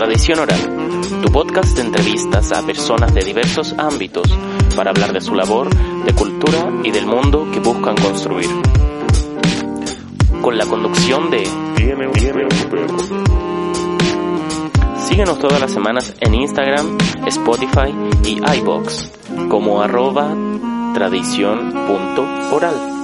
Tradición Oral, tu podcast de entrevistas a personas de diversos ámbitos para hablar de su labor, de cultura y del mundo que buscan construir. Con la conducción de... Síguenos todas las semanas en Instagram, Spotify y iBox como arroba tradición.oral.